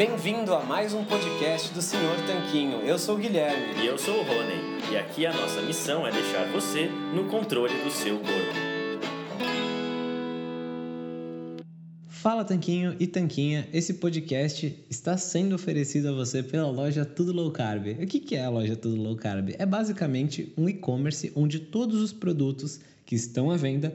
Bem-vindo a mais um podcast do Senhor Tanquinho. Eu sou o Guilherme. E eu sou o Rony. E aqui a nossa missão é deixar você no controle do seu corpo. Fala Tanquinho e Tanquinha, esse podcast está sendo oferecido a você pela loja Tudo Low Carb. O que é a loja Tudo Low Carb? É basicamente um e-commerce onde todos os produtos que estão à venda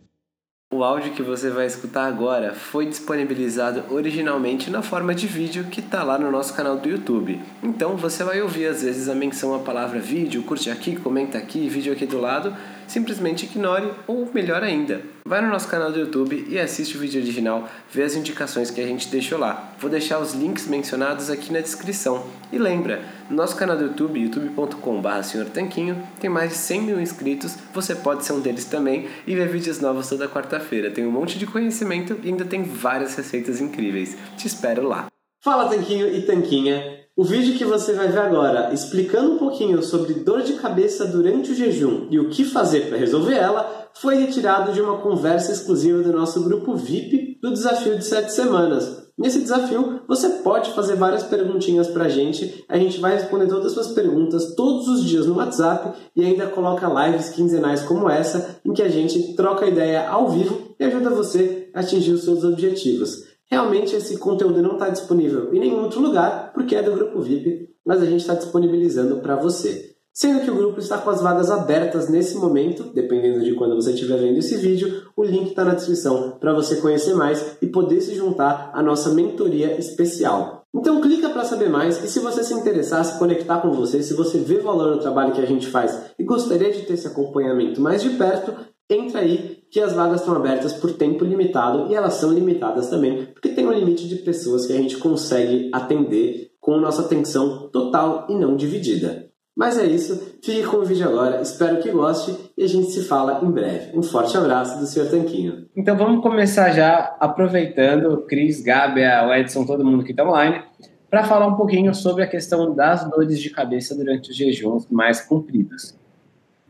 O áudio que você vai escutar agora foi disponibilizado originalmente na forma de vídeo que está lá no nosso canal do YouTube. Então você vai ouvir às vezes a menção à palavra vídeo, curte aqui, comenta aqui, vídeo aqui do lado, simplesmente ignore ou melhor ainda, vai no nosso canal do YouTube e assiste o vídeo original, vê as indicações que a gente deixou lá. Vou deixar os links mencionados aqui na descrição. E lembra, no nosso canal do YouTube, youtube.com.br Tanquinho, tem mais de 100 mil inscritos, você pode ser um deles também e ver vídeos novos toda quarta-feira. Tem um monte de conhecimento e ainda tem várias receitas incríveis. Te espero lá. Fala Tanquinho e Tanquinha! O vídeo que você vai ver agora, explicando um pouquinho sobre dor de cabeça durante o jejum e o que fazer para resolver ela, foi retirado de uma conversa exclusiva do nosso grupo VIP do desafio de 7 semanas. Nesse desafio, você pode fazer várias perguntinhas para a gente, a gente vai responder todas as suas perguntas todos os dias no WhatsApp e ainda coloca lives quinzenais como essa, em que a gente troca ideia ao vivo e ajuda você a atingir os seus objetivos. Realmente esse conteúdo não está disponível em nenhum outro lugar, porque é do grupo VIP, mas a gente está disponibilizando para você. Sendo que o grupo está com as vagas abertas nesse momento, dependendo de quando você estiver vendo esse vídeo, o link está na descrição para você conhecer mais e poder se juntar à nossa mentoria especial. Então clica para saber mais e se você se interessar, se conectar com você, se você vê valor no trabalho que a gente faz e gostaria de ter esse acompanhamento mais de perto, entra aí que as vagas estão abertas por tempo limitado e elas são limitadas também, porque tem um limite de pessoas que a gente consegue atender com nossa atenção total e não dividida. Mas é isso, fique com o vídeo agora, espero que goste e a gente se fala em breve. Um forte abraço do Sr. Tanquinho. Então vamos começar já aproveitando o Cris, Gabi, o Edson, todo mundo que está online, para falar um pouquinho sobre a questão das dores de cabeça durante os jejuns mais compridos.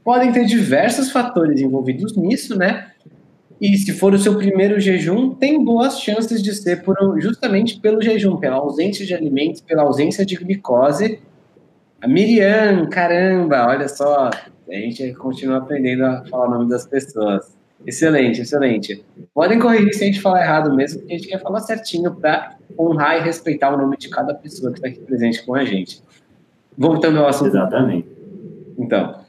Podem ter diversos fatores envolvidos nisso, né? E se for o seu primeiro jejum, tem boas chances de ser por, justamente pelo jejum, pela ausência de alimentos, pela ausência de glicose. A Miriam, caramba, olha só, a gente continua aprendendo a falar o nome das pessoas. Excelente, excelente. Podem corrigir se a gente falar errado mesmo, porque a gente quer falar certinho para honrar e respeitar o nome de cada pessoa que está aqui presente com a gente. Voltando ao assunto. Exatamente. Então,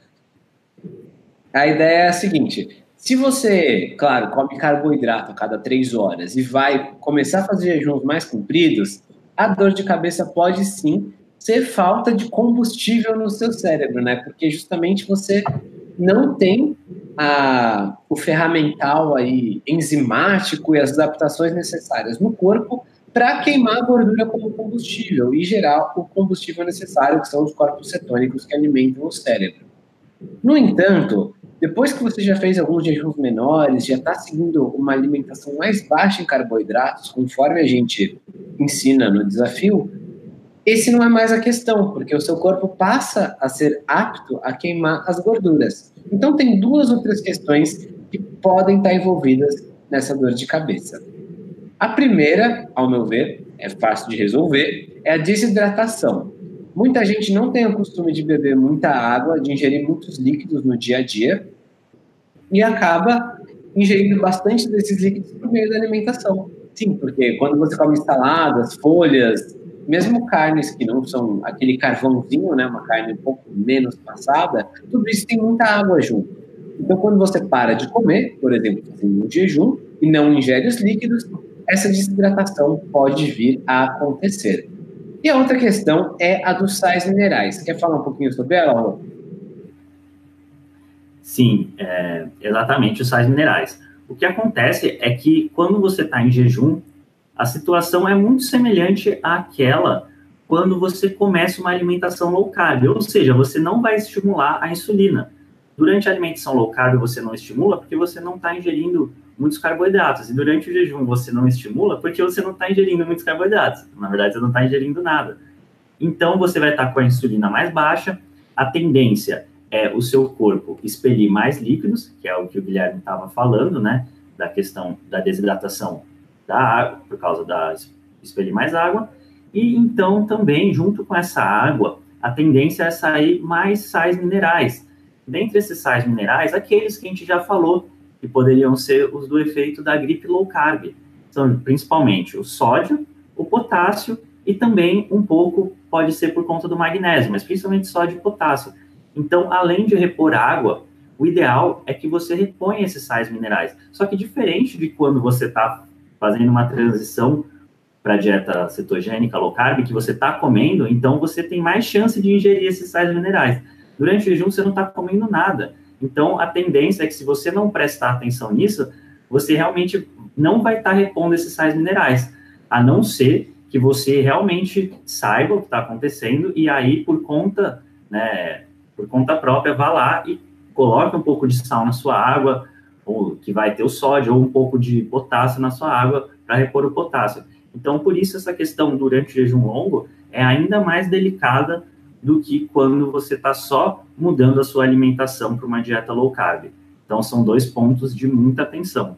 a ideia é a seguinte: se você, claro, come carboidrato a cada três horas e vai começar a fazer jejuns mais compridos, a dor de cabeça pode sim ser falta de combustível no seu cérebro, né? Porque justamente você não tem a, o ferramental aí enzimático e as adaptações necessárias no corpo para queimar a gordura como combustível e gerar o combustível necessário, que são os corpos cetônicos que alimentam o cérebro. No entanto, depois que você já fez alguns jejuns menores, já está seguindo uma alimentação mais baixa em carboidratos, conforme a gente ensina no desafio, esse não é mais a questão, porque o seu corpo passa a ser apto a queimar as gorduras. Então, tem duas outras questões que podem estar envolvidas nessa dor de cabeça. A primeira, ao meu ver, é fácil de resolver, é a desidratação. Muita gente não tem o costume de beber muita água, de ingerir muitos líquidos no dia a dia, e acaba ingerindo bastante desses líquidos por meio da alimentação. Sim, porque quando você come saladas, folhas, mesmo carnes que não são aquele carvãozinho, né, uma carne um pouco menos passada, tudo isso tem muita água junto. Então, quando você para de comer, por exemplo, fazendo um jejum e não ingere os líquidos, essa desidratação pode vir a acontecer. E a outra questão é a dos sais minerais. Quer falar um pouquinho sobre ela, Rô? Sim, é, exatamente, os sais minerais. O que acontece é que quando você está em jejum, a situação é muito semelhante àquela quando você começa uma alimentação low carb, ou seja, você não vai estimular a insulina. Durante a alimentação low carb você não estimula porque você não está ingerindo muitos carboidratos. E durante o jejum você não estimula porque você não está ingerindo muitos carboidratos. Na verdade, você não está ingerindo nada. Então você vai estar tá com a insulina mais baixa. A tendência é o seu corpo expelir mais líquidos, que é o que o Guilherme estava falando, né? Da questão da desidratação da água, por causa da expelir mais água. E então também, junto com essa água, a tendência é sair mais sais minerais dentre esses sais minerais, aqueles que a gente já falou, que poderiam ser os do efeito da gripe low carb, são principalmente o sódio, o potássio e também um pouco pode ser por conta do magnésio, mas principalmente sódio e potássio. Então, além de repor água, o ideal é que você reponha esses sais minerais. Só que diferente de quando você está fazendo uma transição para dieta cetogênica low carb, que você está comendo, então você tem mais chance de ingerir esses sais minerais. Durante o jejum, você não está comendo nada. Então, a tendência é que se você não prestar atenção nisso, você realmente não vai estar tá repondo esses sais minerais, a não ser que você realmente saiba o que está acontecendo e aí, por conta, né, por conta própria, vá lá e coloque um pouco de sal na sua água, ou que vai ter o sódio, ou um pouco de potássio na sua água para repor o potássio. Então, por isso, essa questão durante o jejum longo é ainda mais delicada do que quando você está só mudando a sua alimentação para uma dieta low carb. Então, são dois pontos de muita atenção.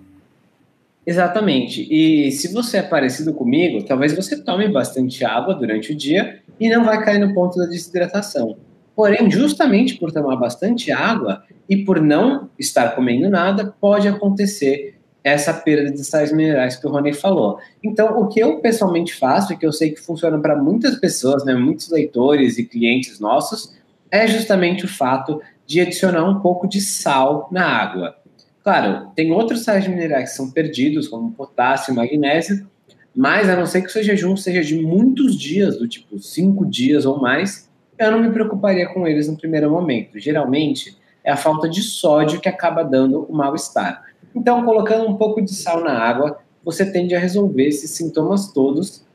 Exatamente. E se você é parecido comigo, talvez você tome bastante água durante o dia e não vai cair no ponto da desidratação. Porém, justamente por tomar bastante água e por não estar comendo nada, pode acontecer essa perda de sais minerais que o Rony falou. Então, o que eu pessoalmente faço, e que eu sei que funciona para muitas pessoas, né, muitos leitores e clientes nossos, é justamente o fato de adicionar um pouco de sal na água. Claro, tem outros sais minerais que são perdidos, como potássio e magnésio, mas a não ser que o seu jejum seja de muitos dias, do tipo cinco dias ou mais, eu não me preocuparia com eles no primeiro momento. Geralmente, é a falta de sódio que acaba dando o mal-estar. Então, colocando um pouco de sal na água, você tende a resolver esses sintomas todos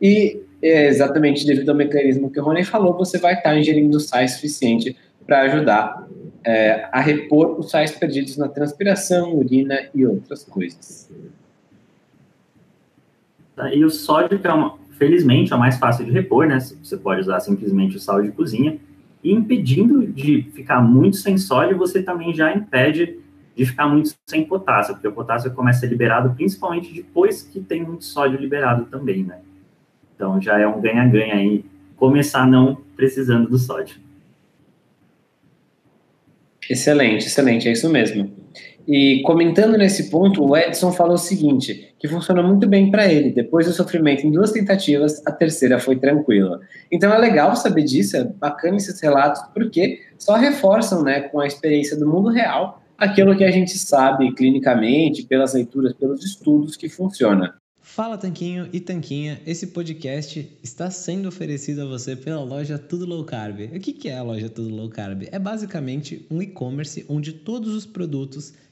e é, exatamente devido ao mecanismo que o Rony falou, você vai estar ingerindo sais suficiente para ajudar é, a repor os sais perdidos na transpiração, urina e outras coisas. Tá, e o sódio, que é uma, felizmente é mais fácil de repor, né? Você pode usar simplesmente o sal de cozinha. E impedindo de ficar muito sem sódio, você também já impede de ficar muito sem potássio, porque o potássio começa a ser liberado principalmente depois que tem muito sódio liberado também, né? Então já é um ganha-ganha aí começar não precisando do sódio. Excelente, excelente, é isso mesmo. E comentando nesse ponto, o Edson falou o seguinte, que funcionou muito bem para ele. Depois do sofrimento em duas tentativas, a terceira foi tranquila. Então é legal saber disso, é bacana esses relatos, porque só reforçam, né, com a experiência do mundo real, aquilo que a gente sabe clinicamente, pelas leituras, pelos estudos, que funciona. Fala Tanquinho e Tanquinha, esse podcast está sendo oferecido a você pela loja Tudo Low Carb. O que é a loja Tudo Low Carb? É basicamente um e-commerce onde todos os produtos